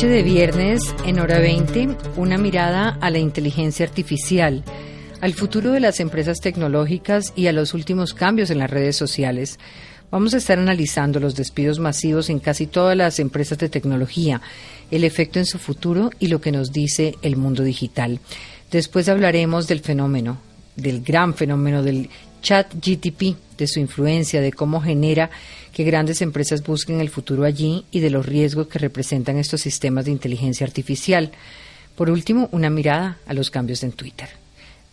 Noche de viernes, en hora 20, una mirada a la inteligencia artificial, al futuro de las empresas tecnológicas y a los últimos cambios en las redes sociales. Vamos a estar analizando los despidos masivos en casi todas las empresas de tecnología, el efecto en su futuro y lo que nos dice el mundo digital. Después hablaremos del fenómeno, del gran fenómeno del chat GTP, de su influencia, de cómo genera que grandes empresas busquen el futuro allí y de los riesgos que representan estos sistemas de inteligencia artificial. Por último, una mirada a los cambios en Twitter.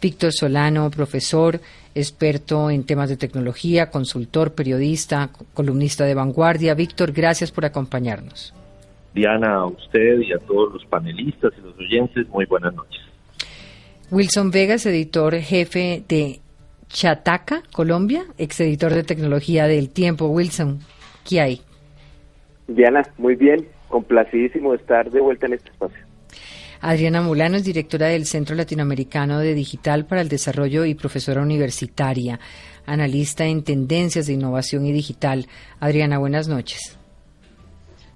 Víctor Solano, profesor, experto en temas de tecnología, consultor, periodista, columnista de vanguardia. Víctor, gracias por acompañarnos. Diana, a usted y a todos los panelistas y los oyentes, muy buenas noches. Wilson Vegas, editor jefe de Chataca, Colombia, ex editor de tecnología del Tiempo. Wilson, ¿qué hay? Diana, muy bien, complacidísimo de estar de vuelta en este espacio. Adriana Mulano es directora del Centro Latinoamericano de Digital para el Desarrollo y profesora universitaria, analista en tendencias de innovación y digital. Adriana, buenas noches.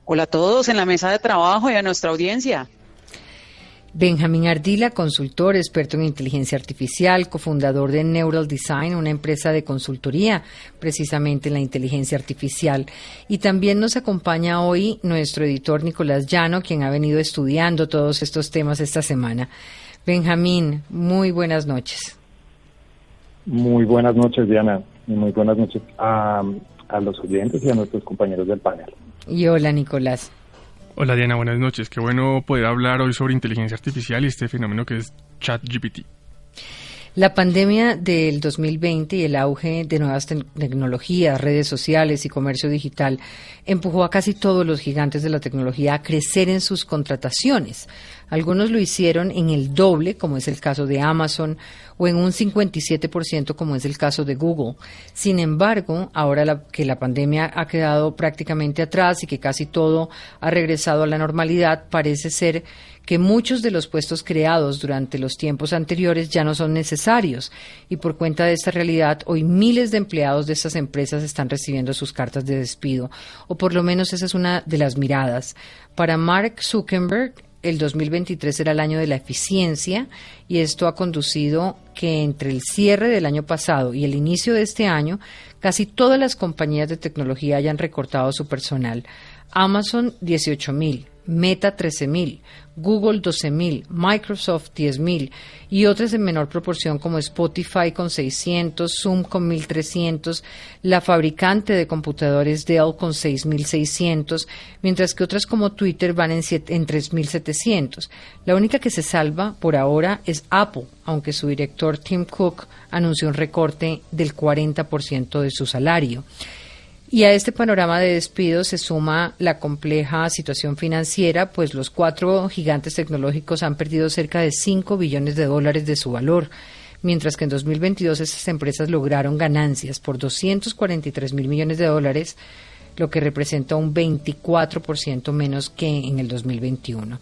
Hola a todos en la mesa de trabajo y a nuestra audiencia. Benjamín Ardila, consultor, experto en inteligencia artificial, cofundador de Neural Design, una empresa de consultoría precisamente en la inteligencia artificial. Y también nos acompaña hoy nuestro editor Nicolás Llano, quien ha venido estudiando todos estos temas esta semana. Benjamín, muy buenas noches. Muy buenas noches, Diana, y muy buenas noches a, a los oyentes y a nuestros compañeros del panel. Y hola, Nicolás. Hola Diana, buenas noches. Qué bueno poder hablar hoy sobre inteligencia artificial y este fenómeno que es ChatGPT. La pandemia del 2020 y el auge de nuevas tecnologías, redes sociales y comercio digital empujó a casi todos los gigantes de la tecnología a crecer en sus contrataciones. Algunos lo hicieron en el doble, como es el caso de Amazon, o en un 57%, como es el caso de Google. Sin embargo, ahora que la pandemia ha quedado prácticamente atrás y que casi todo ha regresado a la normalidad, parece ser que muchos de los puestos creados durante los tiempos anteriores ya no son necesarios y por cuenta de esta realidad hoy miles de empleados de estas empresas están recibiendo sus cartas de despido o por lo menos esa es una de las miradas. Para Mark Zuckerberg, el 2023 era el año de la eficiencia y esto ha conducido que entre el cierre del año pasado y el inicio de este año, casi todas las compañías de tecnología hayan recortado su personal. Amazon 18 mil, Meta 13.000, Google 12.000, Microsoft 10.000 y otras en menor proporción como Spotify con 600, Zoom con 1.300, la fabricante de computadores Dell con 6.600, mientras que otras como Twitter van en, en 3.700. La única que se salva por ahora es Apple, aunque su director Tim Cook anunció un recorte del 40% de su salario. Y a este panorama de despidos se suma la compleja situación financiera, pues los cuatro gigantes tecnológicos han perdido cerca de 5 billones de dólares de su valor, mientras que en 2022 esas empresas lograron ganancias por 243 mil millones de dólares, lo que representa un 24% menos que en el 2021.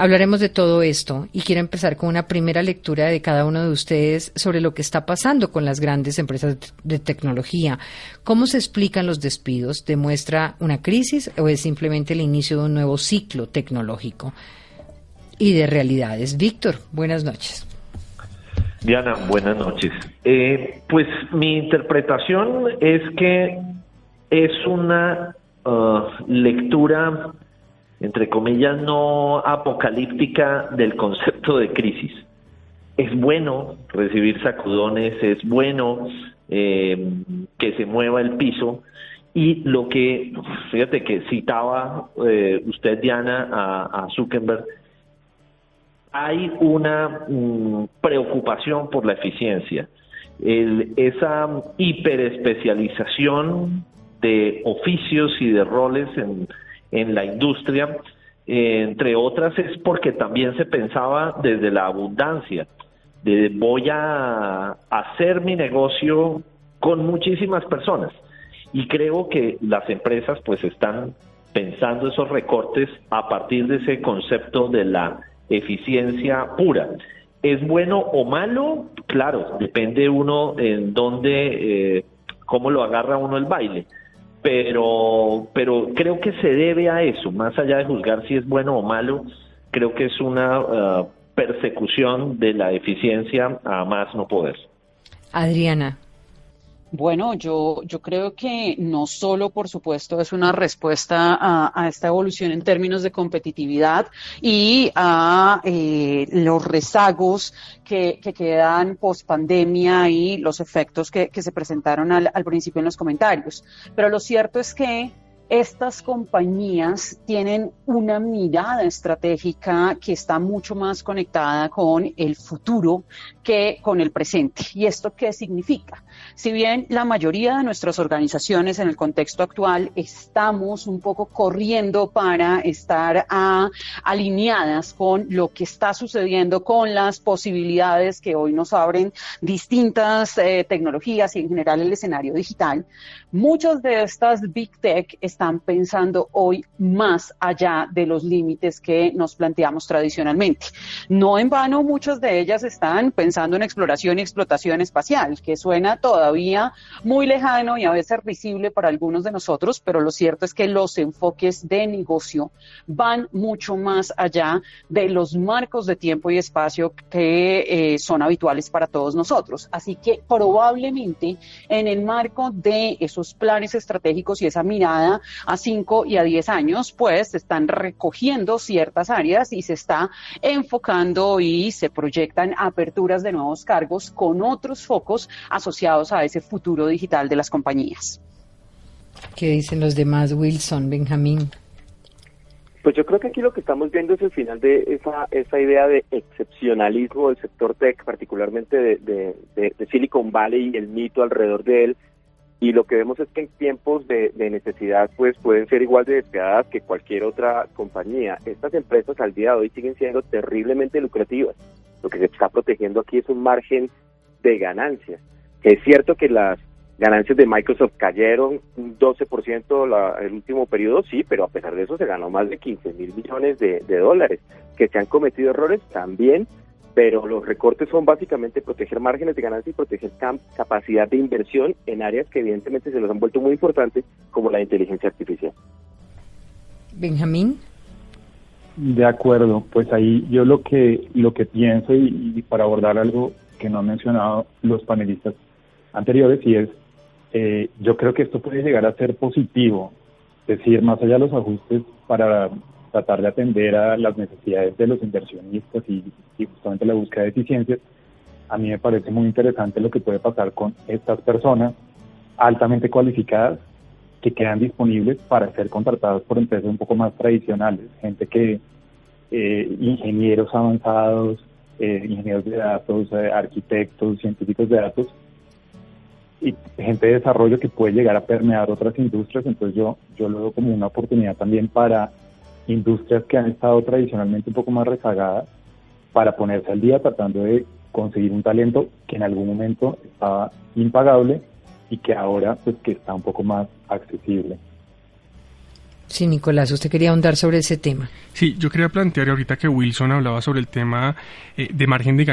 Hablaremos de todo esto y quiero empezar con una primera lectura de cada uno de ustedes sobre lo que está pasando con las grandes empresas de tecnología. ¿Cómo se explican los despidos? ¿Demuestra una crisis o es simplemente el inicio de un nuevo ciclo tecnológico y de realidades? Víctor, buenas noches. Diana, buenas noches. Eh, pues mi interpretación es que es una uh, lectura entre comillas, no apocalíptica del concepto de crisis. Es bueno recibir sacudones, es bueno eh, que se mueva el piso y lo que, fíjate que citaba eh, usted, Diana, a, Zuckerberg, hay una mm, preocupación por la eficiencia. El, esa hiperespecialización de oficios y de roles en, en la industria, eh, entre otras es porque también se pensaba desde la abundancia, de voy a hacer mi negocio con muchísimas personas. Y creo que las empresas pues están pensando esos recortes a partir de ese concepto de la eficiencia pura. ¿Es bueno o malo? Claro, depende uno en dónde, eh, cómo lo agarra uno el baile. Pero, pero creo que se debe a eso, más allá de juzgar si es bueno o malo, creo que es una uh, persecución de la eficiencia a más no poder. Adriana, bueno, yo, yo creo que no solo, por supuesto, es una respuesta a, esta evolución en términos de competitividad y a eh, los rezagos que, quedan post pandemia y los efectos que, se presentaron al principio en los comentarios. Pero lo cierto es que estas compañías tienen una mirada estratégica que está mucho más conectada con el futuro que con el presente. ¿Y esto qué significa? Si bien la mayoría de nuestras organizaciones en el contexto actual estamos un poco corriendo para estar alineadas con lo que está sucediendo, con las posibilidades que hoy nos abren distintas eh, tecnologías y en general el escenario digital, muchas de estas big tech pensando hoy más allá de los límites que nos planteamos tradicionalmente. No en vano, muchas de ellas están pensando en exploración y explotación espacial, que suena todavía muy lejano y a veces visible para algunos de nosotros, pero lo cierto es que los enfoques de negocio van mucho más allá de los marcos de tiempo y espacio que eh, son habituales para todos nosotros. Así que probablemente en el marco de esos planes estratégicos y esa mirada a 5 y a 10 años, pues se están recogiendo ciertas áreas y se está enfocando y se proyectan aperturas de nuevos cargos con otros focos asociados a ese futuro digital de las compañías. ¿Qué dicen los demás, Wilson, Benjamín? Pues yo creo que aquí lo que estamos viendo es el final de esa, esa idea de excepcionalismo del sector tech, particularmente de, de Silicon Valley y el mito alrededor de él, y lo que vemos es que en tiempos de, necesidad pues pueden ser igual de despiadadas que cualquier otra compañía. Estas empresas al día de hoy siguen siendo terriblemente lucrativas. Lo que se está protegiendo aquí es un margen de ganancias. Es cierto que las ganancias de Microsoft cayeron un 12% la, el último periodo, sí, pero a pesar de eso se ganó más de 15 mil millones de, de dólares. Que se han cometido errores también, pero los recortes son básicamente proteger márgenes de ganancia y proteger capacidad de inversión en áreas que evidentemente se los han vuelto muy importantes, como la inteligencia artificial. Benjamín. De acuerdo, pues ahí yo lo que lo que pienso y, para abordar algo que no han mencionado los panelistas anteriores y es eh, yo creo que esto puede llegar a ser positivo, es decir, más allá de los ajustes para tratar de atender a las necesidades de los inversionistas y, justamente la búsqueda de eficiencias, a mí me parece muy interesante lo que puede pasar con estas personas altamente cualificadas que quedan disponibles para ser contratadas por empresas un poco más tradicionales, gente que, eh, ingenieros avanzados, eh, ingenieros de datos, eh, arquitectos, científicos de datos, y gente de desarrollo que puede llegar a permear otras industrias, entonces yo, yo lo veo como una oportunidad también para industrias que han estado tradicionalmente un poco más rezagadas para ponerse al día tratando de conseguir un talento que en algún momento estaba impagable y que ahora pues que está un poco más accesible. Sí, Nicolás, usted quería ahondar sobre ese tema. Sí, yo quería plantear ahorita que Wilson hablaba sobre el tema eh, de margen de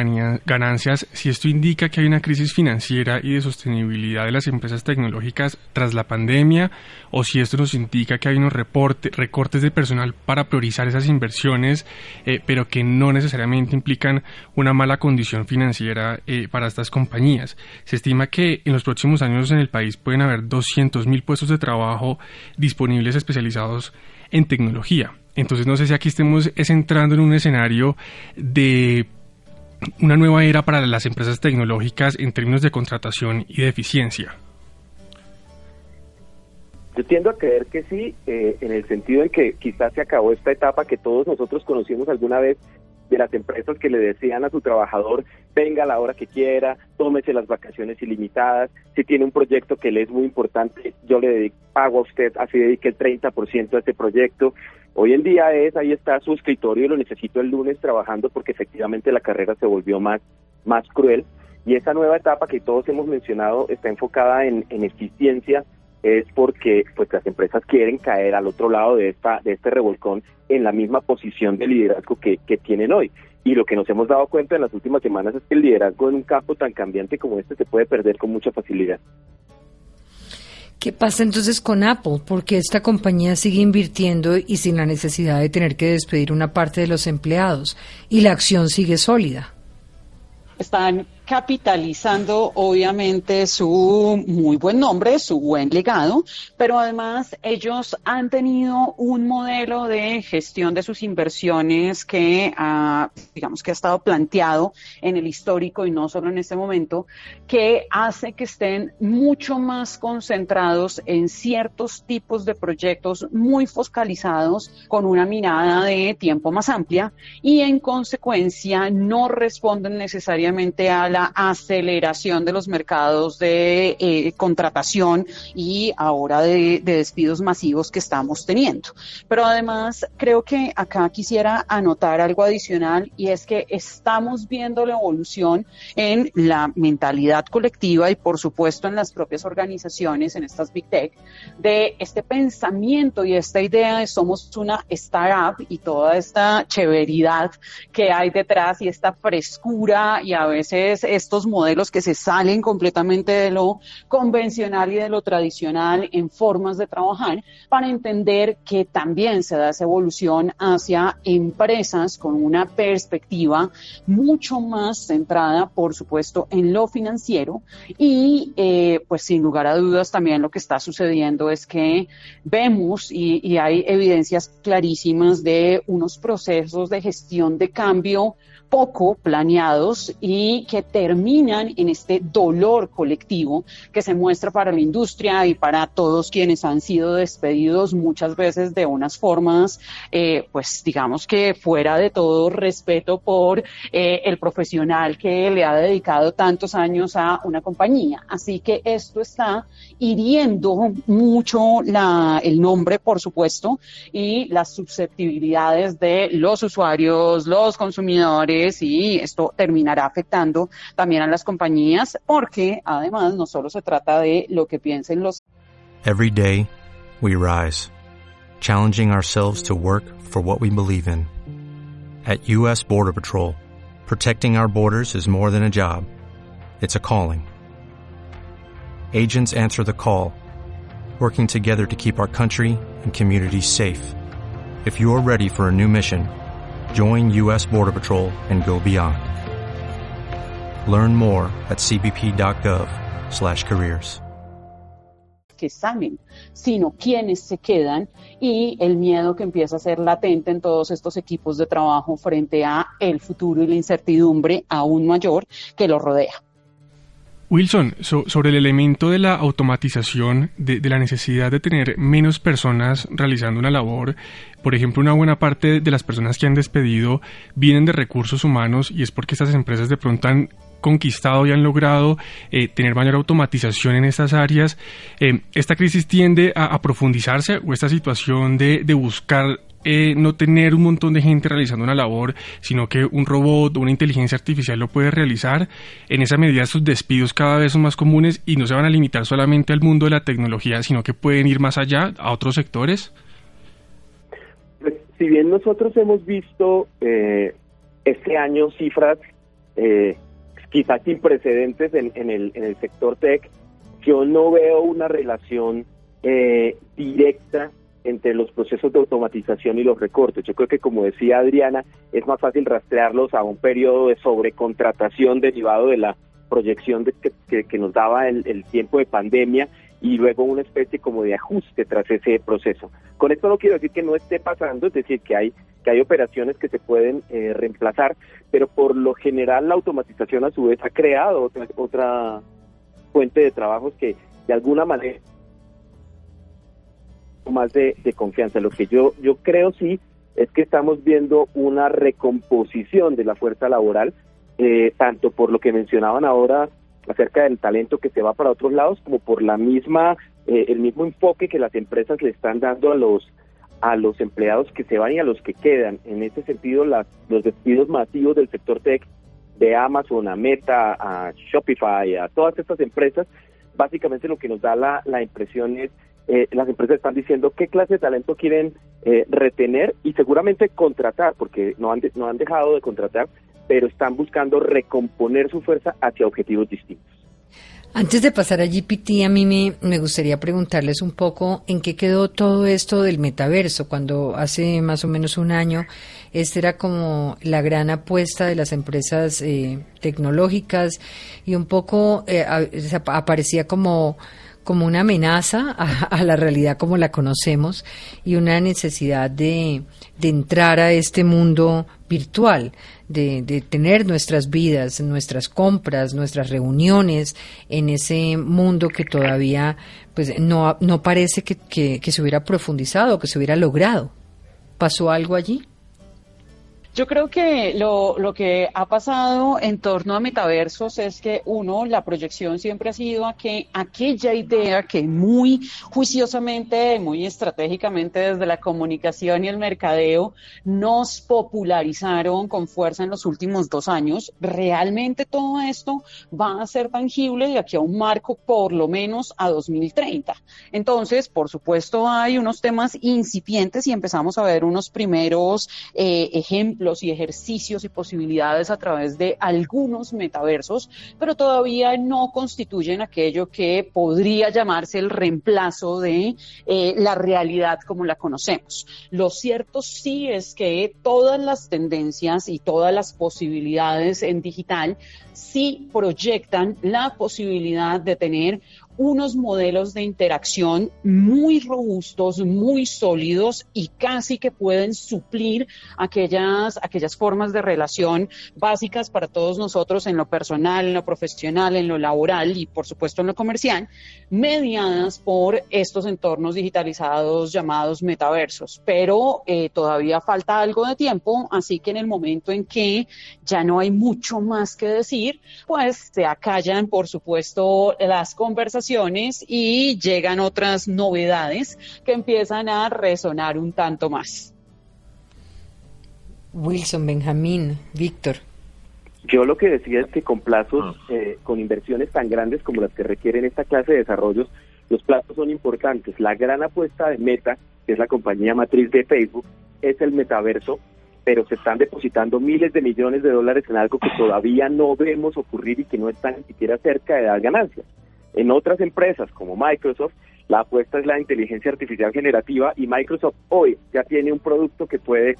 ganancias, si esto indica que hay una crisis financiera y de sostenibilidad de las empresas tecnológicas tras la pandemia, o si esto nos indica que hay unos recortes de personal para priorizar esas inversiones, eh, pero que no necesariamente implican una mala condición financiera eh, para estas compañías. Se estima que en los próximos años en el país pueden haber 200.000 puestos de trabajo disponibles especializados en tecnología. Entonces no sé si aquí estemos entrando en un escenario de una nueva era para las empresas tecnológicas en términos de contratación y de eficiencia. Yo tiendo a creer que sí, eh, en el sentido en que quizás se acabó esta etapa que todos nosotros conocimos alguna vez de las empresas que le decían a su trabajador, venga a la hora que quiera, tómese las vacaciones ilimitadas, si tiene un proyecto que le es muy importante, yo le pago a usted, así dedique el 30% a este proyecto. Hoy en día es, ahí está su escritorio, lo necesito el lunes trabajando porque efectivamente la carrera se volvió más, más cruel. Y esa nueva etapa que todos hemos mencionado está enfocada en, en eficiencia, es porque pues las empresas quieren caer al otro lado de esta de este revolcón en la misma posición de liderazgo que, que tienen hoy. Y lo que nos hemos dado cuenta en las últimas semanas es que el liderazgo en un campo tan cambiante como este se puede perder con mucha facilidad. ¿Qué pasa entonces con Apple? Porque esta compañía sigue invirtiendo y sin la necesidad de tener que despedir una parte de los empleados y la acción sigue sólida. Están capitalizando obviamente su muy buen nombre, su buen legado, pero además ellos han tenido un modelo de gestión de sus inversiones que ha, digamos que ha estado planteado en el histórico y no solo en este momento, que hace que estén mucho más concentrados en ciertos tipos de proyectos muy focalizados con una mirada de tiempo más amplia y en consecuencia no responden necesariamente a la aceleración de los mercados de eh, contratación y ahora de, despidos masivos que estamos teniendo. Pero además creo que acá quisiera anotar algo adicional y es que estamos viendo la evolución en la mentalidad colectiva y por supuesto en las propias organizaciones, en estas Big Tech, de este pensamiento y esta idea de somos una startup y toda esta chéveridad que hay detrás y esta frescura y a veces estos modelos que se salen completamente de lo convencional y de lo tradicional en formas de trabajar para entender que también se da esa evolución hacia empresas con una perspectiva mucho más centrada, por supuesto, en lo financiero. Y eh, pues sin lugar a dudas también lo que está sucediendo es que vemos y, y hay evidencias clarísimas de unos procesos de gestión de cambio poco planeados y que terminan en este dolor colectivo que se muestra para la industria y para todos quienes han sido despedidos muchas veces de unas formas, eh, pues digamos que fuera de todo respeto por eh, el profesional que le ha dedicado tantos años a una compañía. Así que esto está hiriendo mucho la, el nombre, por supuesto, y las susceptibilidades de los usuarios, los consumidores, y esto terminará afectando también a las compañías porque además no solo se trata de lo que piensen los Every day we rise, challenging ourselves to work for what we believe in. At US Border Patrol, protecting our borders is more than a job. It's a calling. Agents answer the call, working together to keep our country and communities safe. If you're ready for a new mission, Join U.S. Border Patrol and go beyond. Learn more at cbp.gov/careers. que salen, sino quienes se quedan y el miedo que empieza a ser latente en todos estos equipos de trabajo frente a el futuro y la incertidumbre aún mayor que lo rodea. Wilson, sobre el elemento de la automatización, de, la necesidad de tener menos personas realizando una labor, por ejemplo, una buena parte de las personas que han despedido vienen de recursos humanos y es porque estas empresas de pronto han conquistado y han logrado eh, tener mayor automatización en estas áreas. Eh, ¿Esta crisis tiende a, profundizarse o esta situación de, de buscar eh, no tener un montón de gente realizando una labor, sino que un robot o una inteligencia artificial lo puede realizar. En esa medida estos despidos cada vez son más comunes y no se van a limitar solamente al mundo de la tecnología, sino que pueden ir más allá a otros sectores. Pues, si bien nosotros hemos visto eh, este año cifras eh, quizás sin precedentes en, el, en el sector tech, yo no veo una relación directa entre los procesos de automatización y los recortes. Yo creo que, como decía Adriana, es más fácil rastrearlos a un periodo de sobrecontratación derivado de la proyección de que, nos daba el, tiempo de pandemia y luego una especie como de ajuste tras ese proceso. Con esto no quiero decir que no esté pasando, es decir, que hay que hay operaciones que se pueden eh, reemplazar, pero por lo general la automatización a su vez ha creado otra, otra fuente de trabajos que de alguna manera más de, confianza. Lo que yo, yo creo sí es que estamos viendo una recomposición de la fuerza laboral, eh, tanto por lo que mencionaban ahora acerca del talento que se va para otros lados, como por la misma, eh, el mismo enfoque que las empresas le están dando a los a los empleados que se van y a los que quedan. En ese sentido, las, los despidos masivos del sector tech, de Amazon a Meta, a Shopify, a todas estas empresas, básicamente lo que nos da la, la impresión es eh, las empresas están diciendo qué clase de talento quieren eh, retener y seguramente contratar, porque no han, no han dejado de contratar, pero están buscando recomponer su fuerza hacia objetivos distintos. Antes de pasar a GPT, a mí me, gustaría preguntarles un poco en qué quedó todo esto del metaverso, cuando hace más o menos un año este era como la gran apuesta de las empresas eh, tecnológicas y un poco eh, aparecía como como una amenaza a, la realidad como la conocemos y una necesidad de, entrar a este mundo virtual, de, de, tener nuestras vidas, nuestras compras, nuestras reuniones en ese mundo que todavía pues no, no parece que, que, que se hubiera profundizado, que se hubiera logrado. ¿Pasó algo allí? Yo creo que lo, lo, que ha pasado en torno a metaversos es que uno, la proyección siempre ha sido a que aquella idea que muy juiciosamente, muy estratégicamente desde la comunicación y el mercadeo nos popularizaron con fuerza en los últimos dos años, realmente todo esto va a ser tangible de aquí a un marco por lo menos a 2030. Entonces, por supuesto, hay unos temas incipientes y empezamos a ver unos primeros eh, ejemplos y ejercicios y posibilidades a través de algunos metaversos, pero todavía no constituyen aquello que podría llamarse el reemplazo de eh, la realidad como la conocemos. Lo cierto sí es que todas las tendencias y todas las posibilidades en digital sí proyectan la posibilidad de tener unos modelos de interacción muy robustos, muy sólidos y casi que pueden suplir aquellas, aquellas formas de relación básicas para todos nosotros en lo personal, en lo profesional, en lo laboral y por supuesto en lo comercial, mediadas por estos entornos digitalizados llamados metaversos. Pero eh, todavía falta algo de tiempo, así que en el momento en que ya no hay mucho más que decir, pues se acallan, por supuesto, las conversaciones y llegan otras novedades que empiezan a resonar un tanto más. Wilson, Benjamín, Víctor. Yo lo que decía es que con plazos, ah. eh, con inversiones tan grandes como las que requieren esta clase de desarrollos, los plazos son importantes. La gran apuesta de Meta, que es la compañía matriz de Facebook, es el metaverso, pero se están depositando miles de millones de dólares en algo que todavía no vemos ocurrir y que no está ni siquiera cerca de dar ganancias. En otras empresas como Microsoft, la apuesta es la inteligencia artificial generativa y Microsoft hoy ya tiene un producto que puede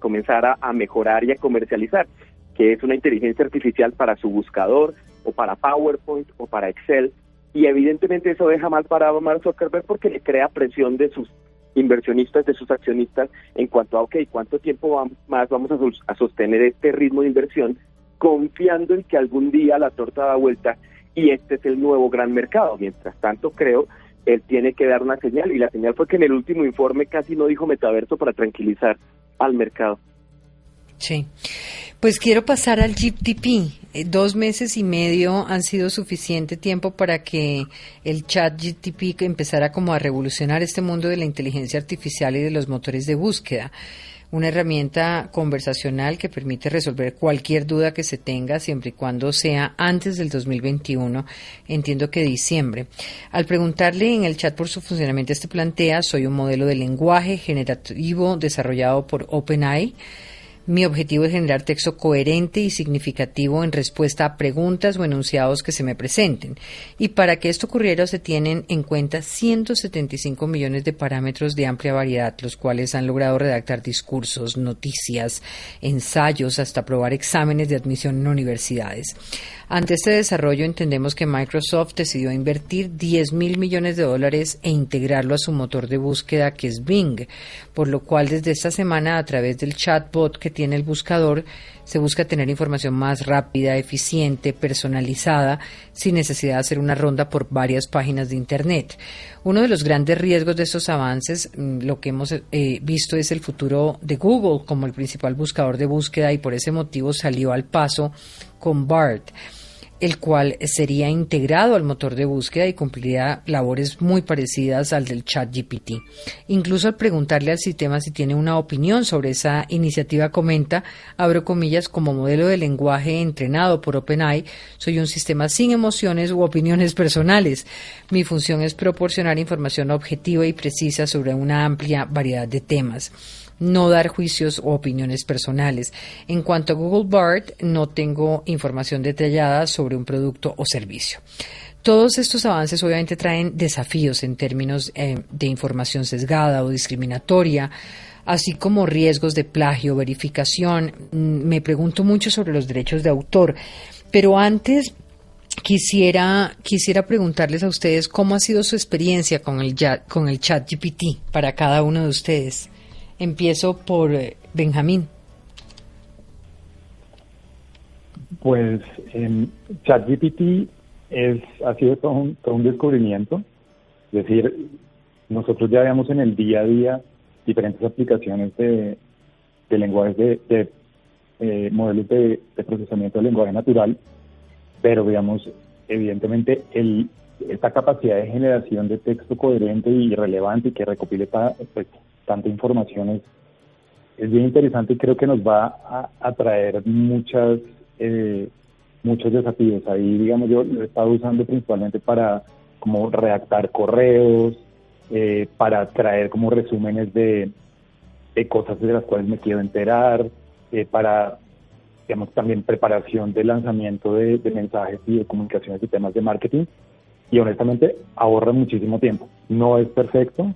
comenzar a, mejorar y a comercializar, que es una inteligencia artificial para su buscador o para PowerPoint o para Excel. Y evidentemente eso deja mal parado a Mark Zuckerberg porque le crea presión de sus inversionistas, de sus accionistas, en cuanto a, ok, ¿cuánto tiempo más vamos a sostener este ritmo de inversión? Confiando en que algún día la torta da vuelta y este es el nuevo gran mercado. Mientras tanto, creo, él tiene que dar una señal y la señal fue que en el último informe casi no dijo metaverso para tranquilizar al mercado. Sí. Pues quiero pasar al GTP. Eh, dos meses y medio han sido suficiente tiempo para que el chat GTP empezara como a revolucionar este mundo de la inteligencia artificial y de los motores de búsqueda una herramienta conversacional que permite resolver cualquier duda que se tenga siempre y cuando sea antes del 2021, entiendo que diciembre. Al preguntarle en el chat por su funcionamiento, este plantea, soy un modelo de lenguaje generativo desarrollado por OpenAI mi objetivo es generar texto coherente y significativo en respuesta a preguntas o enunciados que se me presenten. Y para que esto ocurriera se tienen en cuenta 175 millones de parámetros de amplia variedad, los cuales han logrado redactar discursos, noticias, ensayos, hasta aprobar exámenes de admisión en universidades. Ante este desarrollo entendemos que Microsoft decidió invertir 10 mil millones de dólares e integrarlo a su motor de búsqueda que es Bing, por lo cual desde esta semana a través del chatbot que tiene el buscador se busca tener información más rápida, eficiente, personalizada, sin necesidad de hacer una ronda por varias páginas de Internet. Uno de los grandes riesgos de estos avances, mm, lo que hemos eh, visto es el futuro de Google como el principal buscador de búsqueda y por ese motivo salió al paso con BART el cual sería integrado al motor de búsqueda y cumpliría labores muy parecidas al del chat GPT. Incluso al preguntarle al sistema si tiene una opinión sobre esa iniciativa, comenta, abro comillas, como modelo de lenguaje entrenado por OpenAI, soy un sistema sin emociones u opiniones personales. Mi función es proporcionar información objetiva y precisa sobre una amplia variedad de temas no dar juicios o opiniones personales. En cuanto a Google Bard, no tengo información detallada sobre un producto o servicio. Todos estos avances obviamente traen desafíos en términos eh, de información sesgada o discriminatoria, así como riesgos de plagio, verificación. Mm, me pregunto mucho sobre los derechos de autor, pero antes quisiera quisiera preguntarles a ustedes cómo ha sido su experiencia con el con el Chat GPT para cada uno de ustedes. Empiezo por eh, Benjamín. Pues ChatGPT es, ha sido todo un, descubrimiento. Es decir, nosotros ya veamos en el día a día diferentes aplicaciones de, de lenguajes de, eh, modelos de, procesamiento de lenguaje natural, pero veamos, evidentemente, el, esta capacidad de generación de texto coherente y relevante y que recopile pues, tanta información es, bien interesante y creo que nos va a, traer muchas eh, muchos desafíos. Ahí, digamos, yo lo he estado usando principalmente para como redactar correos, eh, para traer como resúmenes de, de, cosas de las cuales me quiero enterar, eh, para, digamos, también preparación de lanzamiento de, mensajes y de comunicaciones y temas de marketing. Y honestamente ahorra muchísimo tiempo. No es perfecto,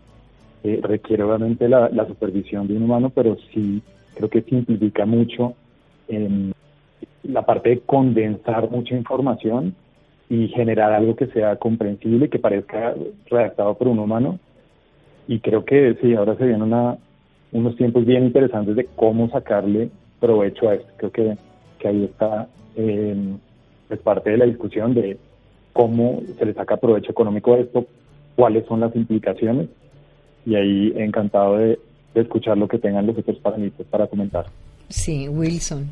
eh, requiere obviamente la, supervisión de un humano, pero sí creo que simplifica mucho la parte de condensar mucha información y generar algo que sea comprensible, que parezca redactado por un humano. Y creo que sí, ahora se vienen una, unos tiempos bien interesantes de cómo sacarle provecho a esto. Creo que, que ahí está eh, parte de la discusión de cómo se le saca provecho económico a esto, cuáles son las implicaciones y ahí encantado de, escuchar lo que tengan los otros panelistas para comentar. Sí, Wilson.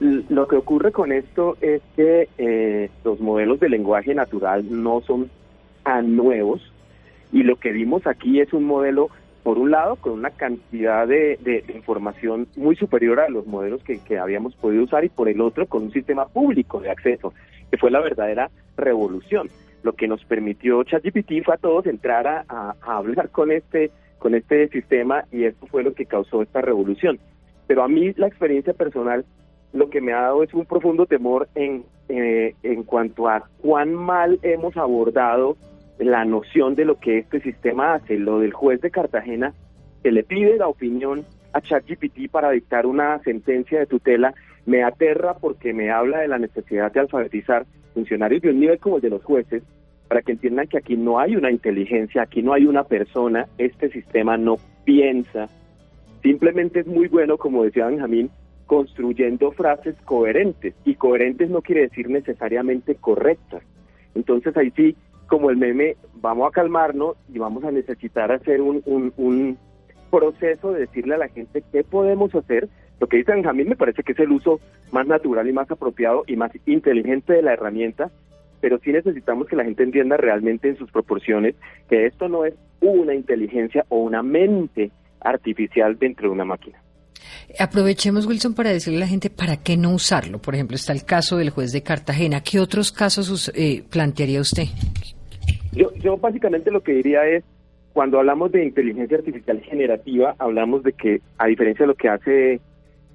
Lo que ocurre con esto es que eh, los modelos de lenguaje natural no son tan nuevos y lo que vimos aquí es un modelo, por un lado, con una cantidad de, información muy superior a los modelos que, que, habíamos podido usar y por el otro, con un sistema público de acceso, que fue la verdadera revolución lo que nos permitió ChatGPT fue a todos entrar a, hablar con este, con este sistema y esto fue lo que causó esta revolución. Pero a mí la experiencia personal lo que me ha dado es un profundo temor en, eh, en cuanto a cuán mal hemos abordado la noción de lo que este sistema hace. Lo del juez de Cartagena que le pide la opinión a ChatGPT para dictar una sentencia de tutela me aterra porque me habla de la necesidad de alfabetizar funcionarios de un nivel como el de los jueces, para que entiendan que aquí no hay una inteligencia, aquí no hay una persona, este sistema no piensa, simplemente es muy bueno, como decía Benjamín, construyendo frases coherentes, y coherentes no quiere decir necesariamente correctas. Entonces ahí sí, como el meme, vamos a calmarnos y vamos a necesitar hacer un, un, proceso de decirle a la gente qué podemos hacer. Lo que dice Benjamín me parece que es el uso más natural y más apropiado y más inteligente de la herramienta, pero sí necesitamos que la gente entienda realmente en sus proporciones que esto no es una inteligencia o una mente artificial dentro de una máquina. Aprovechemos, Wilson, para decirle a la gente para qué no usarlo. Por ejemplo, está el caso del juez de Cartagena. ¿Qué otros casos eh, plantearía usted? Yo, yo básicamente lo que diría es, cuando hablamos de inteligencia artificial generativa, hablamos de que, a diferencia de lo que hace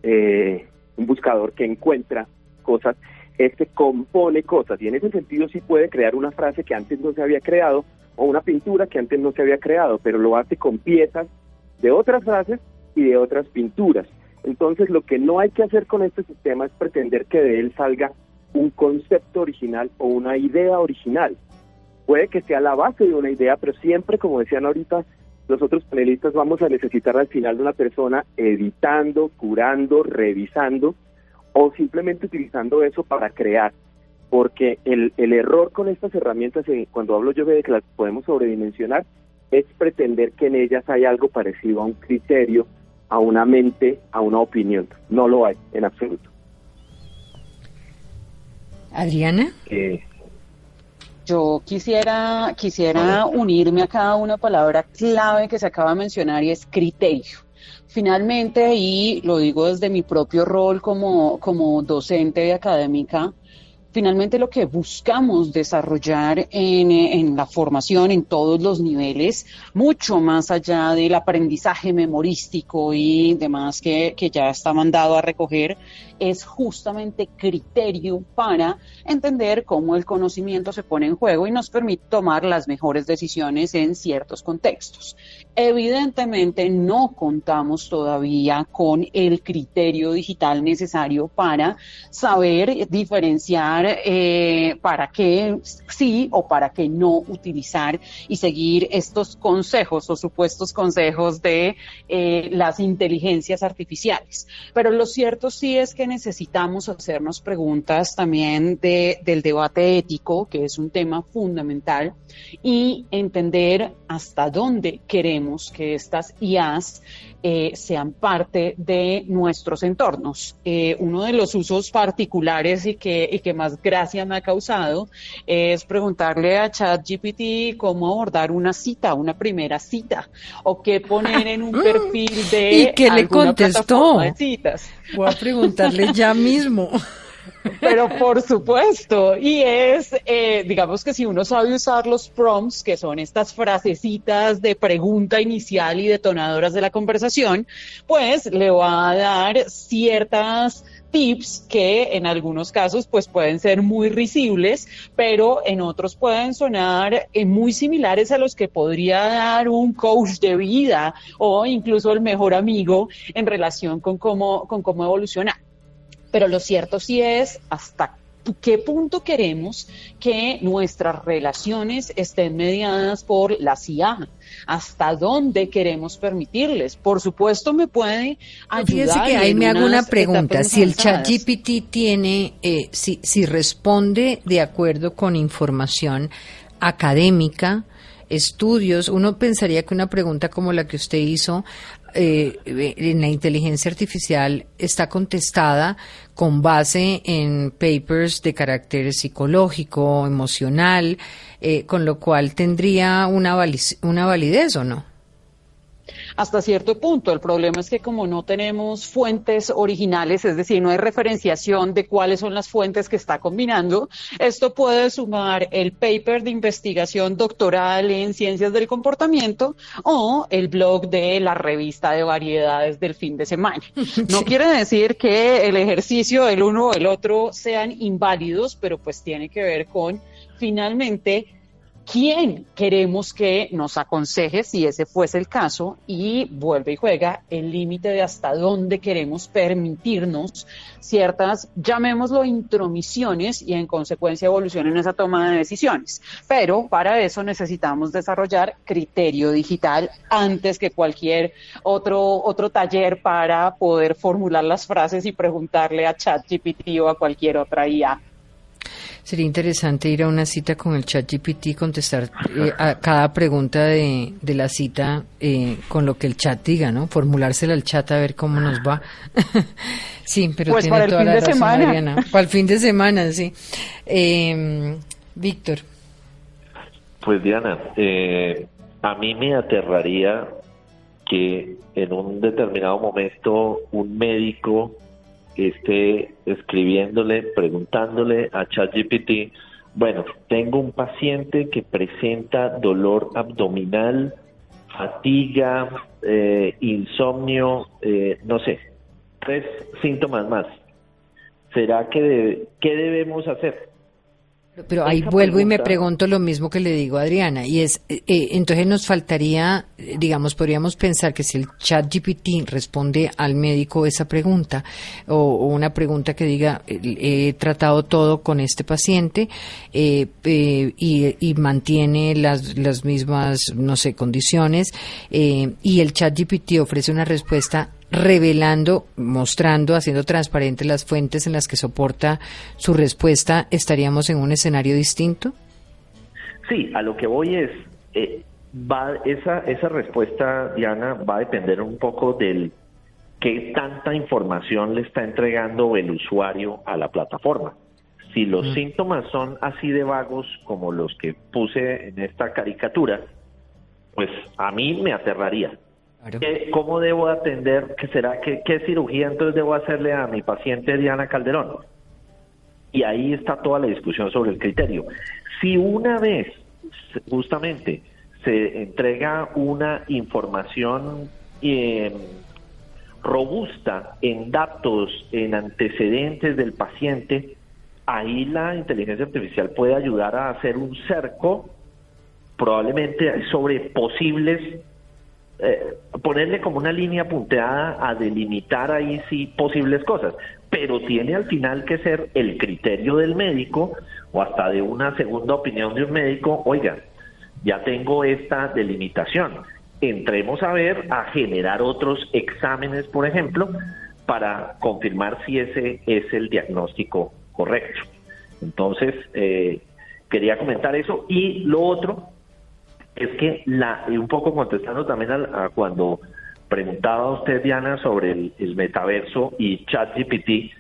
eh, un buscador que encuentra cosas, este compone cosas y en ese sentido sí puede crear una frase que antes no se había creado o una pintura que antes no se había creado, pero lo hace con piezas de otras frases y de otras pinturas. Entonces, lo que no hay que hacer con este sistema es pretender que de él salga un concepto original o una idea original. Puede que sea la base de una idea, pero siempre, como decían ahorita los otros panelistas, vamos a necesitar al final de una persona editando, curando, revisando o simplemente utilizando eso para crear. Porque el, el error con estas herramientas, cuando hablo yo de que las podemos sobredimensionar, es pretender que en ellas hay algo parecido a un criterio, a una mente, a una opinión. No lo hay, en absoluto. Adriana. Eh, yo quisiera, quisiera unirme a cada una palabra clave que se acaba de mencionar y es criterio. Finalmente, y lo digo desde mi propio rol como, como docente académica, finalmente lo que buscamos desarrollar en, la formación en todos los niveles, mucho más allá del aprendizaje memorístico y demás que, que ya está mandado a recoger, es justamente criterio para entender cómo el conocimiento se pone en juego y nos permite tomar las mejores decisiones en ciertos contextos. Evidentemente no contamos todavía con el criterio digital necesario para saber diferenciar eh, para qué sí o para qué no utilizar y seguir estos consejos o supuestos consejos de eh, las inteligencias artificiales. Pero lo cierto sí es que necesitamos hacernos preguntas también de, del debate ético, que es un tema fundamental, y entender hasta dónde queremos que estas IAs eh, sean parte de nuestros entornos. Eh, uno de los usos particulares y que, y que más gracia me ha causado es preguntarle a ChatGPT cómo abordar una cita, una primera cita, o qué poner en un perfil de. ¿Y qué le contestó? Voy a preguntarle ya mismo. Pero por supuesto, y es, eh, digamos que si uno sabe usar los prompts, que son estas frasecitas de pregunta inicial y detonadoras de la conversación, pues le va a dar ciertas tips que en algunos casos pues pueden ser muy risibles, pero en otros pueden sonar eh, muy similares a los que podría dar un coach de vida o incluso el mejor amigo en relación con cómo, con cómo evolucionar. Pero lo cierto sí es hasta qué punto queremos que nuestras relaciones estén mediadas por la CIA, hasta dónde queremos permitirles. Por supuesto, me puede ayudar. Fíjese que ahí me hago una pregunta. Si el chat GPT tiene, eh, si, si responde de acuerdo con información académica, estudios, uno pensaría que una pregunta como la que usted hizo eh, en la inteligencia artificial está contestada con base en papers de carácter psicológico, emocional, eh, con lo cual tendría una, una validez o no hasta cierto punto. El problema es que como no tenemos fuentes originales, es decir, no hay referenciación de cuáles son las fuentes que está combinando, esto puede sumar el paper de investigación doctoral en ciencias del comportamiento o el blog de la revista de variedades del fin de semana. No quiere decir que el ejercicio del uno o el otro sean inválidos, pero pues tiene que ver con finalmente quién queremos que nos aconseje si ese fuese el caso y vuelve y juega el límite de hasta dónde queremos permitirnos ciertas, llamémoslo intromisiones y en consecuencia evolución en esa toma de decisiones. Pero para eso necesitamos desarrollar criterio digital antes que cualquier otro, otro taller para poder formular las frases y preguntarle a ChatGPT o a cualquier otra IA. Sería interesante ir a una cita con el chat GPT y contestar eh, a cada pregunta de, de la cita eh, con lo que el chat diga, ¿no? Formulársela al chat a ver cómo nos va. sí, pero pues tiene toda la razón, Mariana. Para el fin de semana, sí. Eh, Víctor. Pues Diana, eh, a mí me aterraría que en un determinado momento un médico esté escribiéndole, preguntándole a ChatGPT, bueno, tengo un paciente que presenta dolor abdominal, fatiga, eh, insomnio, eh, no sé, tres síntomas más. ¿Será que qué debemos hacer? Pero ahí vuelvo y me pregunto lo mismo que le digo a Adriana, y es, eh, eh, entonces nos faltaría, eh, digamos, podríamos pensar que si el chat GPT responde al médico esa pregunta, o, una pregunta que diga, he tratado todo con este paciente, y, y, mantiene las, las mismas, no sé, condiciones, y el chat GPT ofrece una respuesta revelando, mostrando, haciendo transparentes las fuentes en las que soporta su respuesta, ¿estaríamos en un escenario distinto? Sí, a lo que voy es, eh, va esa, esa respuesta, Diana, va a depender un poco del qué tanta información le está entregando el usuario a la plataforma. Si los síntomas son así de vagos como los que puse en esta caricatura, pues a mí me aterraría ¿Cómo debo atender? ¿Qué será? ¿Qué, ¿Qué cirugía entonces debo hacerle a mi paciente Diana Calderón? Y ahí está toda la discusión sobre el criterio. Si una vez, justamente, se entrega una información eh, robusta en datos, en antecedentes del paciente, ahí la inteligencia artificial puede ayudar a hacer un cerco, probablemente sobre posibles eh, ponerle como una línea punteada a delimitar ahí sí posibles cosas, pero tiene al final que ser el criterio del médico o hasta de una segunda opinión de un médico, oiga, ya tengo esta delimitación, entremos a ver, a generar otros exámenes, por ejemplo, para confirmar si ese es el diagnóstico correcto. Entonces, eh, quería comentar eso. Y lo otro es que la, y un poco contestando también a, cuando preguntaba usted, Diana, sobre el, metaverso y ChatGPT,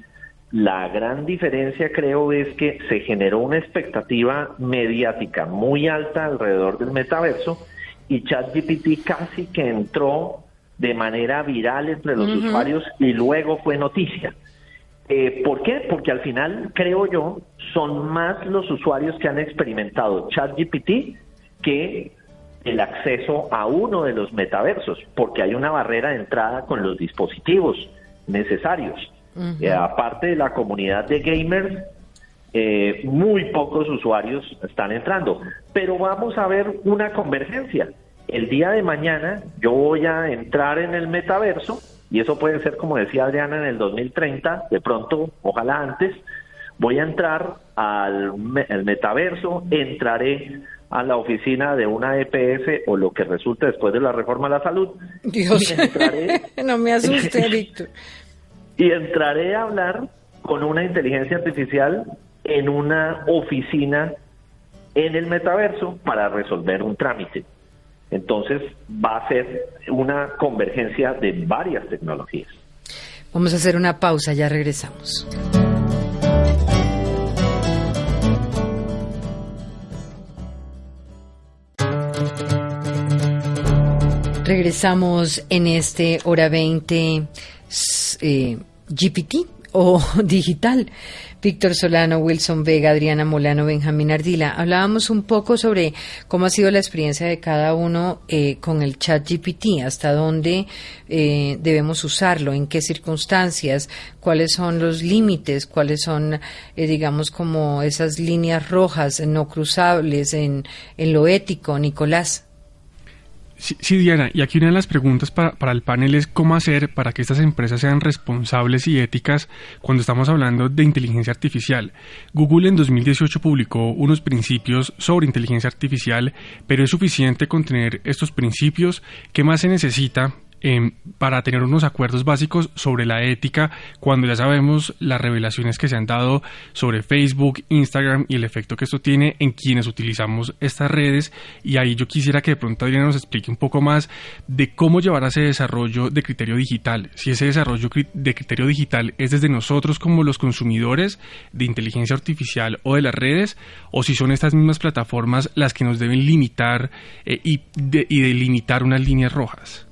la gran diferencia creo es que se generó una expectativa mediática muy alta alrededor del metaverso y ChatGPT casi que entró de manera viral entre los usuarios y luego fue noticia. Eh, ¿Por qué? Porque al final, creo yo, son más los usuarios que han experimentado ChatGPT que el acceso a uno de los metaversos, porque hay una barrera de entrada con los dispositivos necesarios. Eh, aparte de la comunidad de gamers, eh, muy pocos usuarios están entrando. Pero vamos a ver una convergencia. El día de mañana yo voy a entrar en el metaverso, y eso puede ser, como decía Adriana, en el 2030, de pronto, ojalá antes, voy a entrar al metaverso, entraré a la oficina de una EPS o lo que resulte después de la reforma a la salud. Dios, no me asuste, Víctor. y entraré a hablar con una inteligencia artificial en una oficina en el metaverso para resolver un trámite. Entonces va a ser una convergencia de varias tecnologías. Vamos a hacer una pausa, ya regresamos. Regresamos en este hora 20 eh, GPT o digital. Víctor Solano, Wilson Vega, Adriana Molano, Benjamín Ardila. Hablábamos un poco sobre cómo ha sido la experiencia de cada uno eh, con el chat GPT, hasta dónde eh, debemos usarlo, en qué circunstancias, cuáles son los límites, cuáles son, digamos, como esas líneas rojas no cruzables en, en lo ético. Nicolás. Sí, Diana, y aquí una de las preguntas para, para, el panel es cómo hacer para que estas empresas sean responsables y éticas cuando estamos hablando de inteligencia artificial. Google en 2018 publicó unos principios sobre inteligencia artificial, pero es suficiente con tener estos principios. ¿Qué más se necesita Em, para tener unos acuerdos básicos sobre la ética cuando ya sabemos las revelaciones que se han dado sobre Facebook, Instagram y el efecto que esto tiene en quienes utilizamos estas redes y ahí yo quisiera que de pronto Adriana nos explique un poco más de cómo llevar a ese desarrollo de criterio digital, si ese desarrollo de criterio digital es desde nosotros como los consumidores de inteligencia artificial o de las redes o si son estas mismas plataformas las que nos deben limitar eh, y, y delimitar unas líneas rojas.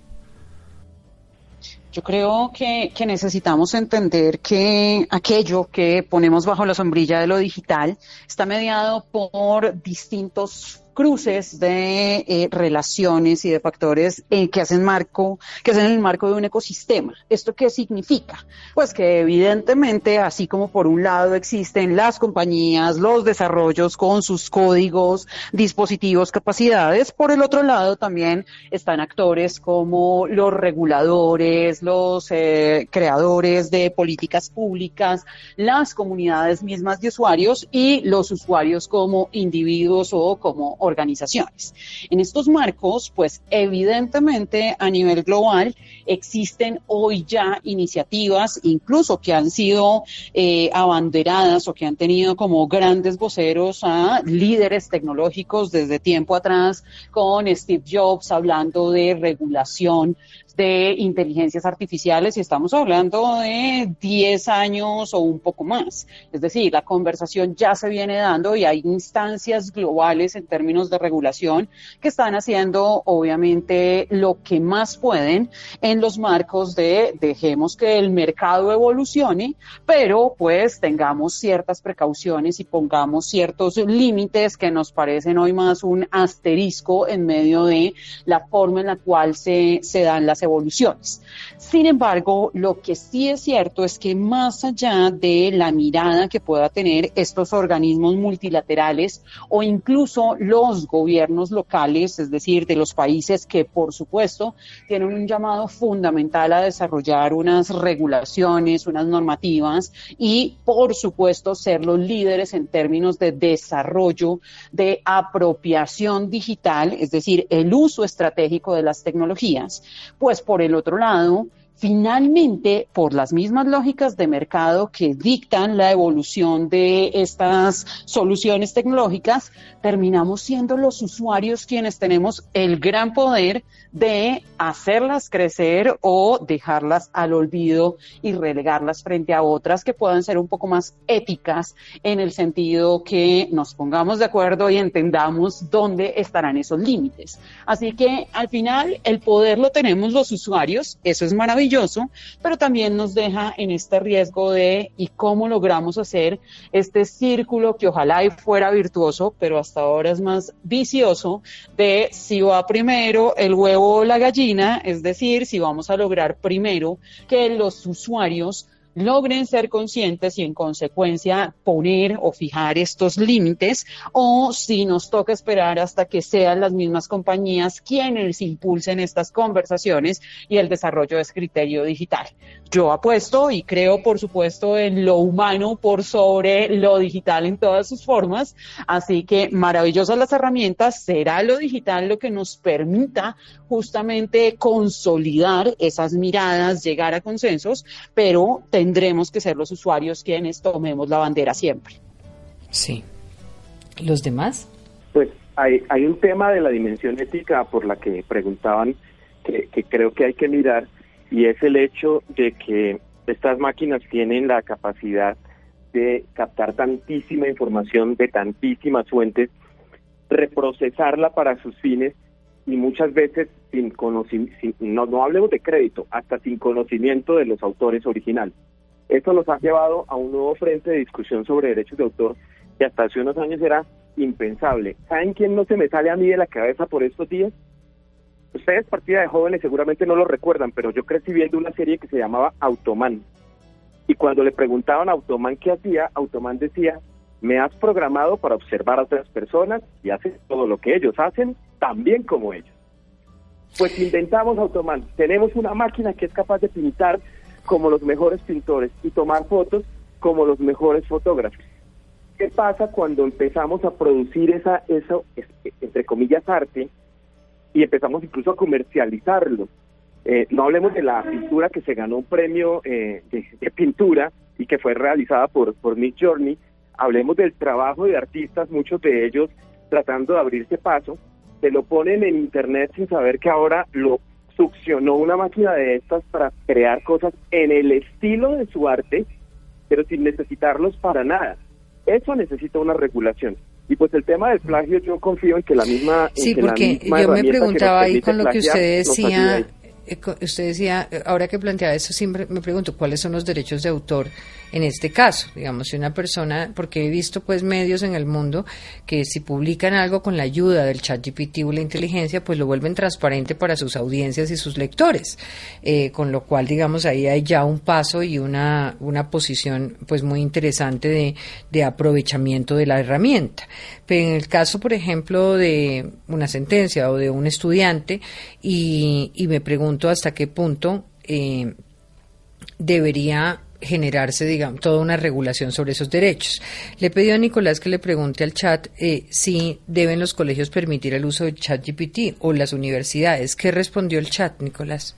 Yo creo que, necesitamos entender que aquello que ponemos bajo la sombrilla de lo digital está mediado por distintos cruces de eh, relaciones y de factores eh, que hacen marco, que hacen el marco de un ecosistema. ¿Esto qué significa? Pues que evidentemente, así como por un lado existen las compañías, los desarrollos con sus códigos, dispositivos, capacidades, por el otro lado también están actores como los reguladores, los eh, creadores de políticas públicas, las comunidades mismas de usuarios y los usuarios como individuos o como organizaciones. En estos marcos, pues evidentemente a nivel global existen hoy ya iniciativas, incluso que han sido eh, abanderadas o que han tenido como grandes voceros a líderes tecnológicos desde tiempo atrás, con Steve Jobs hablando de regulación de inteligencias artificiales y estamos hablando de 10 años o un poco más. Es decir, la conversación ya se viene dando y hay instancias globales en términos de regulación que están haciendo obviamente lo que más pueden en los marcos de dejemos que el mercado evolucione, pero pues tengamos ciertas precauciones y pongamos ciertos límites que nos parecen hoy más un asterisco en medio de la forma en la cual se, se dan las evoluciones. Sin embargo, lo que sí es cierto es que más allá de la mirada que pueda tener estos organismos multilaterales o incluso los gobiernos locales, es decir, de los países que por supuesto tienen un llamado fundamental a desarrollar unas regulaciones, unas normativas y por supuesto ser los líderes en términos de desarrollo, de apropiación digital, es decir, el uso estratégico de las tecnologías, pues por el otro lado, finalmente, por las mismas lógicas de mercado que dictan la evolución de estas soluciones tecnológicas, terminamos siendo los usuarios quienes tenemos el gran poder de hacerlas crecer o dejarlas al olvido y relegarlas frente a otras que puedan ser un poco más éticas en el sentido que nos pongamos de acuerdo y entendamos dónde estarán esos límites. Así que al final el poder lo tenemos los usuarios, eso es maravilloso, pero también nos deja en este riesgo de y cómo logramos hacer este círculo que ojalá fuera virtuoso, pero hasta ahora es más vicioso de si va primero el huevo la gallina, es decir, si vamos a lograr primero que los usuarios logren ser conscientes y en consecuencia poner o fijar estos límites o si nos toca esperar hasta que sean las mismas compañías quienes impulsen estas conversaciones y el desarrollo de ese criterio digital. Yo apuesto y creo, por supuesto, en lo humano por sobre lo digital en todas sus formas. Así que maravillosas las herramientas. Será lo digital lo que nos permita justamente consolidar esas miradas, llegar a consensos, pero tendremos que ser los usuarios quienes tomemos la bandera siempre. Sí. ¿Los demás? Pues hay, hay un tema de la dimensión ética por la que preguntaban que, que creo que hay que mirar y es el hecho de que estas máquinas tienen la capacidad de captar tantísima información de tantísimas fuentes, reprocesarla para sus fines y muchas veces sin conocimiento, no, no hablemos de crédito, hasta sin conocimiento de los autores originales. Esto nos ha llevado a un nuevo frente de discusión sobre derechos de autor que hasta hace unos años era impensable. ¿Saben quién no se me sale a mí de la cabeza por estos días? Ustedes, partida de jóvenes, seguramente no lo recuerdan, pero yo crecí viendo una serie que se llamaba Automan. Y cuando le preguntaban a Automan qué hacía, Automan decía, me has programado para observar a otras personas y haces todo lo que ellos hacen, también como ellos. Pues inventamos Automan. Tenemos una máquina que es capaz de pintar como los mejores pintores y tomar fotos como los mejores fotógrafos. ¿Qué pasa cuando empezamos a producir esa, eso, entre comillas, arte y empezamos incluso a comercializarlo. Eh, no hablemos de la pintura que se ganó un premio eh, de, pintura y que fue realizada por, por Nick Journey. Hablemos del trabajo de artistas, muchos de ellos tratando de abrirse paso. Se lo ponen en internet sin saber que ahora lo succionó una máquina de estas para crear cosas en el estilo de su arte, pero sin necesitarlos para nada. Eso necesita una regulación. Y pues el tema del plagio, yo confío en que la misma. Sí, porque yo me preguntaba ahí con lo que usted decía, usted decía, eh, ahora que planteaba eso, siempre me pregunto cuáles son los derechos de autor en este caso. Digamos, si una persona, porque he visto pues medios en el mundo que si publican algo con la ayuda del chat GPT o la inteligencia, pues lo vuelven transparente para sus audiencias y sus lectores. Eh, con lo cual, digamos, ahí hay ya un paso y una, una posición pues muy interesante de, de aprovechamiento de la herramienta. Pero en el caso, por ejemplo, de una sentencia o de un estudiante, y, y me pregunto hasta qué punto eh, debería generarse, digamos, toda una regulación sobre esos derechos. Le pedí a Nicolás que le pregunte al chat eh, si deben los colegios permitir el uso de ChatGPT o las universidades. ¿Qué respondió el chat, Nicolás?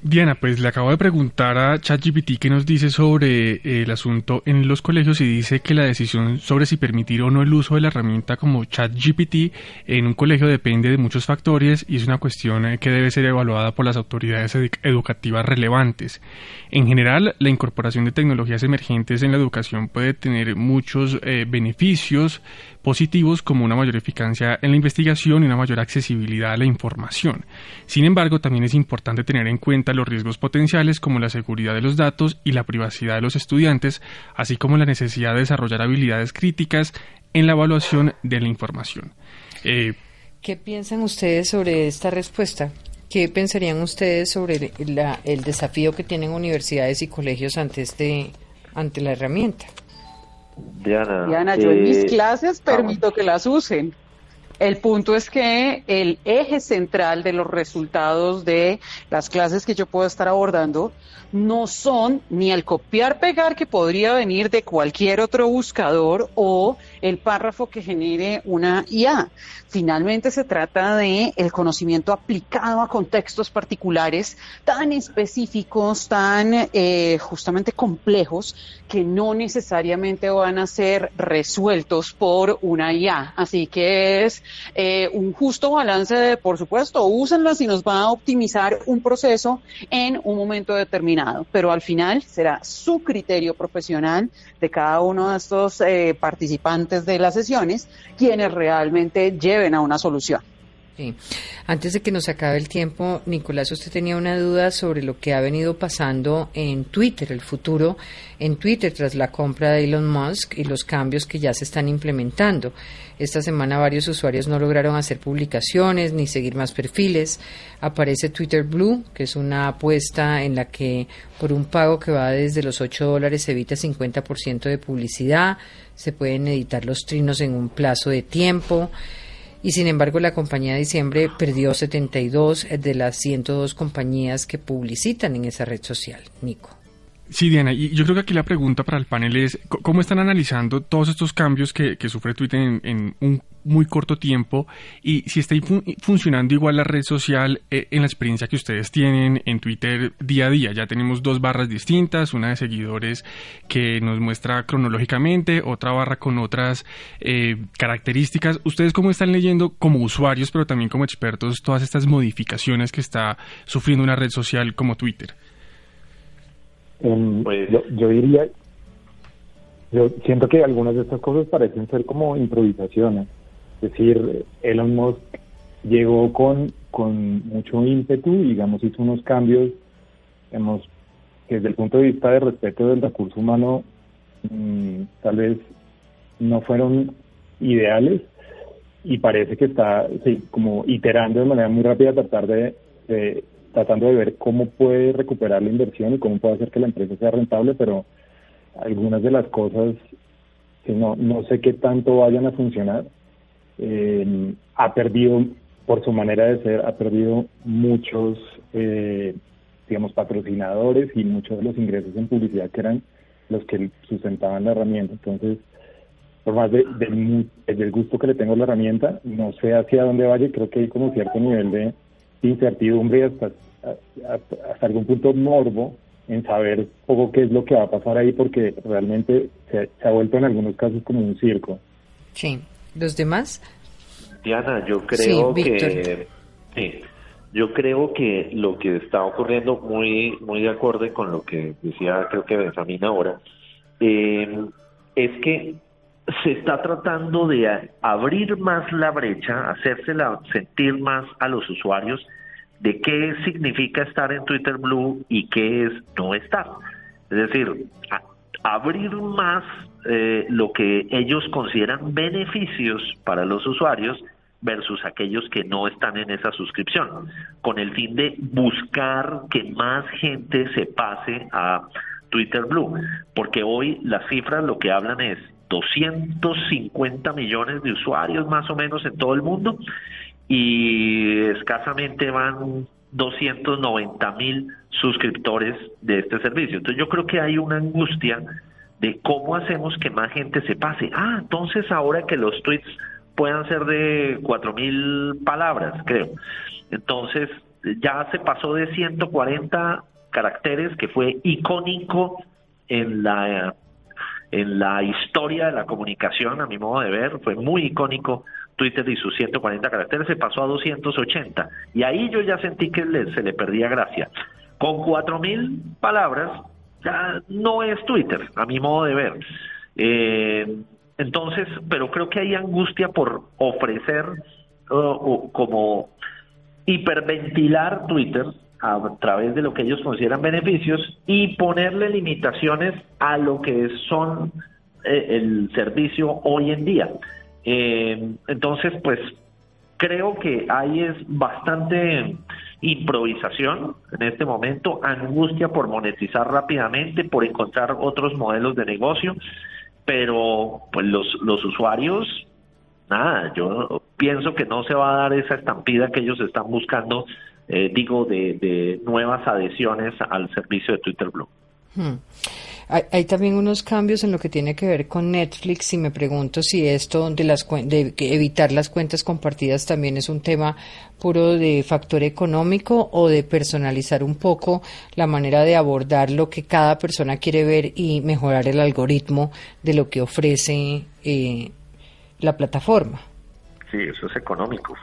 Diana, pues le acabo de preguntar a ChatGPT qué nos dice sobre eh, el asunto en los colegios y dice que la decisión sobre si permitir o no el uso de la herramienta como ChatGPT en un colegio depende de muchos factores y es una cuestión eh, que debe ser evaluada por las autoridades educativas relevantes. En general, la incorporación de tecnologías emergentes en la educación puede tener muchos eh, beneficios positivos como una mayor eficacia en la investigación y una mayor accesibilidad a la información. Sin embargo, también es importante tener en cuenta los riesgos potenciales como la seguridad de los datos y la privacidad de los estudiantes, así como la necesidad de desarrollar habilidades críticas en la evaluación de la información. Eh, ¿Qué piensan ustedes sobre esta respuesta? ¿Qué pensarían ustedes sobre el desafío que tienen universidades y colegios ante, este, ante la herramienta? Diana, Diana yo en mis eh, clases permito que las usen. El punto es que el eje central de los resultados de las clases que yo puedo estar abordando no son ni el copiar-pegar que podría venir de cualquier otro buscador o el párrafo que genere una IA. Finalmente se trata de el conocimiento aplicado a contextos particulares tan específicos, tan eh, justamente complejos, que no necesariamente van a ser resueltos por una IA. Así que es eh, un justo balance de, por supuesto, úsenlas y nos va a optimizar un proceso en un momento determinado. Pero al final será su criterio profesional de cada uno de estos eh, participantes de las sesiones quienes realmente lleven a una solución. Sí. Antes de que nos acabe el tiempo, Nicolás, usted tenía una duda sobre lo que ha venido pasando en Twitter, el futuro en Twitter tras la compra de Elon Musk y los cambios que ya se están implementando. Esta semana varios usuarios no lograron hacer publicaciones ni seguir más perfiles. Aparece Twitter Blue, que es una apuesta en la que por un pago que va desde los 8 dólares se evita 50% de publicidad, se pueden editar los trinos en un plazo de tiempo y sin embargo la compañía de diciembre perdió 72 de las 102 compañías que publicitan en esa red social. Nico. Sí, Diana, y yo creo que aquí la pregunta para el panel es, ¿cómo están analizando todos estos cambios que, sufre Twitter en, un muy corto tiempo y si está funcionando igual la red social eh, en la experiencia que ustedes tienen en Twitter día a día? Ya tenemos dos barras distintas, una de seguidores que nos muestra cronológicamente, otra barra con otras eh, características. ¿Ustedes cómo están leyendo como usuarios, pero también como expertos, todas estas modificaciones que está sufriendo una red social como Twitter? Pues yo, diría, yo siento que algunas de estas cosas parecen ser como improvisaciones. Es decir, Elon Musk llegó con, con mucho ímpetu, digamos, hizo unos cambios, digamos, que desde el punto de vista de respeto del recurso humano, mm, tal vez no fueron ideales y parece que está como iterando de manera muy rápida tratar de tratando de ver cómo puede recuperar la inversión y cómo puede hacer que la empresa sea rentable, pero algunas de las cosas que no, no sé qué tanto vayan a funcionar. Eh, ha perdido, por su manera de ser, ha perdido muchos, eh, digamos, patrocinadores y muchos de los ingresos en publicidad que eran los que sustentaban la herramienta. Entonces, por más de, del gusto que le tengo a la herramienta, no sé hacia dónde vaya, creo que hay como cierto nivel de incertidumbre y hasta hasta algún punto morbo en saber poco qué es lo que va a pasar ahí porque realmente se, ha vuelto en algunos casos como un circo. Sí, ¿los demás? Diana, yo creo que sí, yo creo que lo que está ocurriendo muy muy de acuerdo con lo que decía creo que Benjamín ahora eh, es que se está tratando de abrir más la brecha, hacérsela sentir más a los usuarios de qué significa estar en Twitter Blue y qué es no estar. Es decir, abrir más eh, lo que ellos consideran beneficios para los usuarios versus aquellos que no están en esa suscripción, con el fin de buscar que más gente se pase a Twitter Blue, porque hoy las cifras lo que hablan es 250 millones de usuarios más o menos en todo el mundo y escasamente van 290 mil suscriptores de este servicio. Entonces yo creo que hay una angustia de cómo hacemos que más gente se pase. Ah, entonces ahora que los tweets puedan ser de cuatro mil palabras, creo. Entonces ya se pasó de 140 caracteres, que fue icónico en la en la historia de la comunicación, a mi modo de ver, fue muy icónico Twitter y sus 140 caracteres, se pasó a 280. Y ahí yo ya sentí que se le perdía gracia. Con 4.000 palabras ya no es Twitter, a mi modo de ver. Eh, entonces, pero creo que hay angustia por ofrecer como hiperventilar Twitter a través de lo que ellos consideran beneficios y ponerle limitaciones a lo que son eh, el servicio hoy en día. Eh, entonces, pues creo que ahí es bastante improvisación en este momento, angustia por monetizar rápidamente, por encontrar otros modelos de negocio, pero pues los, los usuarios, nada, yo pienso que no se va a dar esa estampida que ellos están buscando, eh, digo, de, de, nuevas adhesiones al servicio de Twitter Blue. Hmm. Hay, también unos cambios en lo que tiene que ver con Netflix y me pregunto si esto de, las, de evitar las cuentas compartidas también es un tema puro de factor económico o de personalizar un poco la manera de abordar lo que cada persona quiere ver y mejorar el algoritmo de lo que ofrece eh, la plataforma. Sí, eso es económico.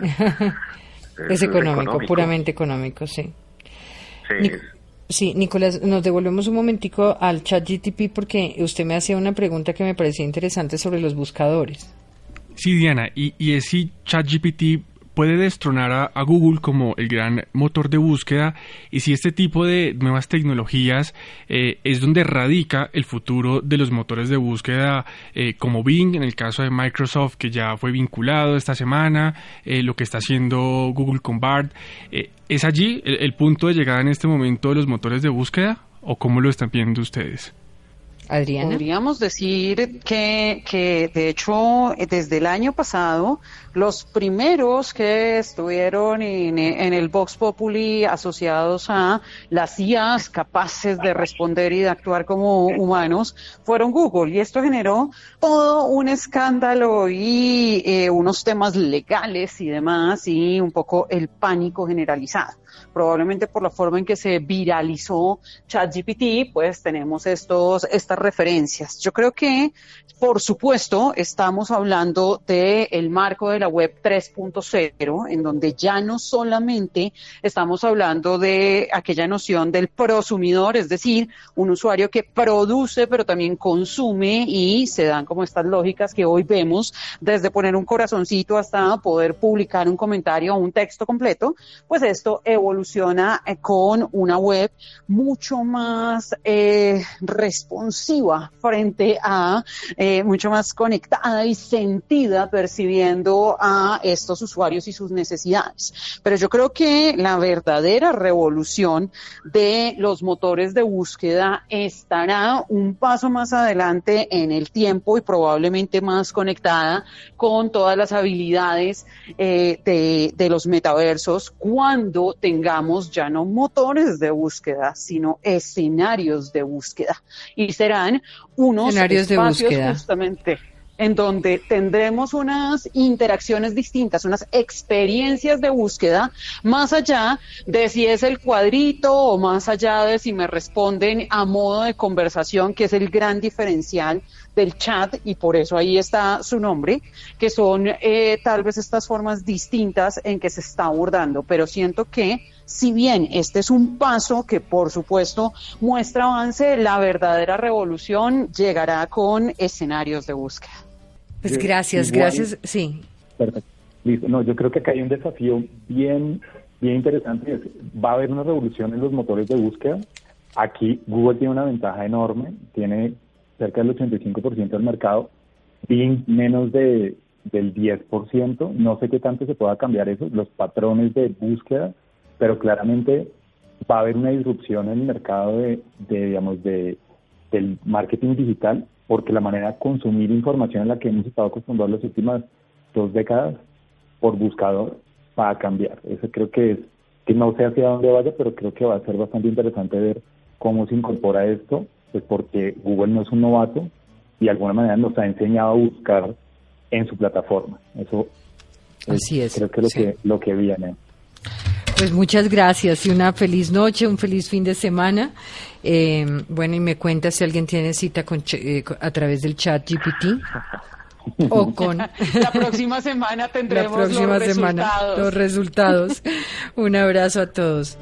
es, económico, puramente económico, sí. Sí. Sí, Nicolás, nos devolvemos un momentico al chat GTP porque usted me hacía una pregunta que me parecía interesante sobre los buscadores. Sí, Diana, y, y es si ChatGPT puede destronar a, Google como el gran motor de búsqueda y si este tipo de nuevas tecnologías eh, es donde radica el futuro de los motores de búsqueda eh, como Bing en el caso de Microsoft que ya fue vinculado esta semana, eh, lo que está haciendo Google con BART. ¿Es allí el punto de llegada en este momento de los motores de búsqueda o cómo lo están viendo ustedes? Podríamos decir que, que, de hecho, desde el año pasado, los primeros que estuvieron en, en, el Vox Populi asociados a las IAs capaces de responder y de actuar como humanos fueron Google. Y esto generó todo un escándalo y eh, unos temas legales y demás y un poco el pánico generalizado probablemente por la forma en que se viralizó ChatGPT, pues tenemos estos, estas referencias. Yo creo que, por supuesto, estamos hablando del marco de la web 3.0, en donde ya no solamente estamos hablando de aquella noción del prosumidor, es decir, un usuario que produce pero también consume y se dan como estas lógicas que hoy vemos, desde poner un corazoncito hasta poder publicar un comentario o un texto completo, pues esto eh, con una web mucho más eh, responsiva frente a, eh, mucho más conectada y sentida percibiendo a estos usuarios y sus necesidades. Pero yo creo que la verdadera revolución de los motores de búsqueda estará un paso más adelante en el tiempo y probablemente más conectada con todas las habilidades de, de los metaversos cuando tengamos ya no motores de búsqueda, sino escenarios de búsqueda. Y serán unos escenarios espacios de búsqueda. justamente en donde tendremos unas interacciones distintas, unas experiencias de búsqueda, más allá de si es el cuadrito o más allá de si me responden a modo de conversación, que es el gran diferencial del chat y por eso ahí está su nombre, que son eh, tal vez estas formas distintas en que se está abordando, pero siento que si bien este es un paso que por supuesto muestra avance, la verdadera revolución llegará con escenarios de búsqueda. Pues gracias, gracias, sí. Perfecto. Listo. No, yo creo que acá hay un desafío bien bien interesante. va a haber una revolución en los motores de búsqueda. Aquí Google tiene una ventaja enorme, tiene cerca del 85% del mercado, Bing menos de, del 10%. No sé qué tanto se pueda cambiar eso, los patrones de búsqueda, pero claramente va a haber una disrupción en el mercado de, digamos, de, del marketing digital, porque la manera de consumir información en la que hemos estado acostumbrados las últimas dos décadas por buscador va a cambiar. Eso creo que es, que no sé hacia dónde vaya, pero creo que va a ser bastante interesante ver cómo se incorpora esto, pues porque Google no es un novato y de alguna manera nos ha enseñado a buscar en su plataforma. Eso Así es, creo que es lo, que, lo que viene. Pues muchas gracias y una feliz noche, un feliz fin de semana. Eh, bueno, y me cuenta si alguien tiene cita con, eh, a través del chat GPT o con... La próxima semana tendremos La próxima los semana resultados. los resultados. un abrazo a todos.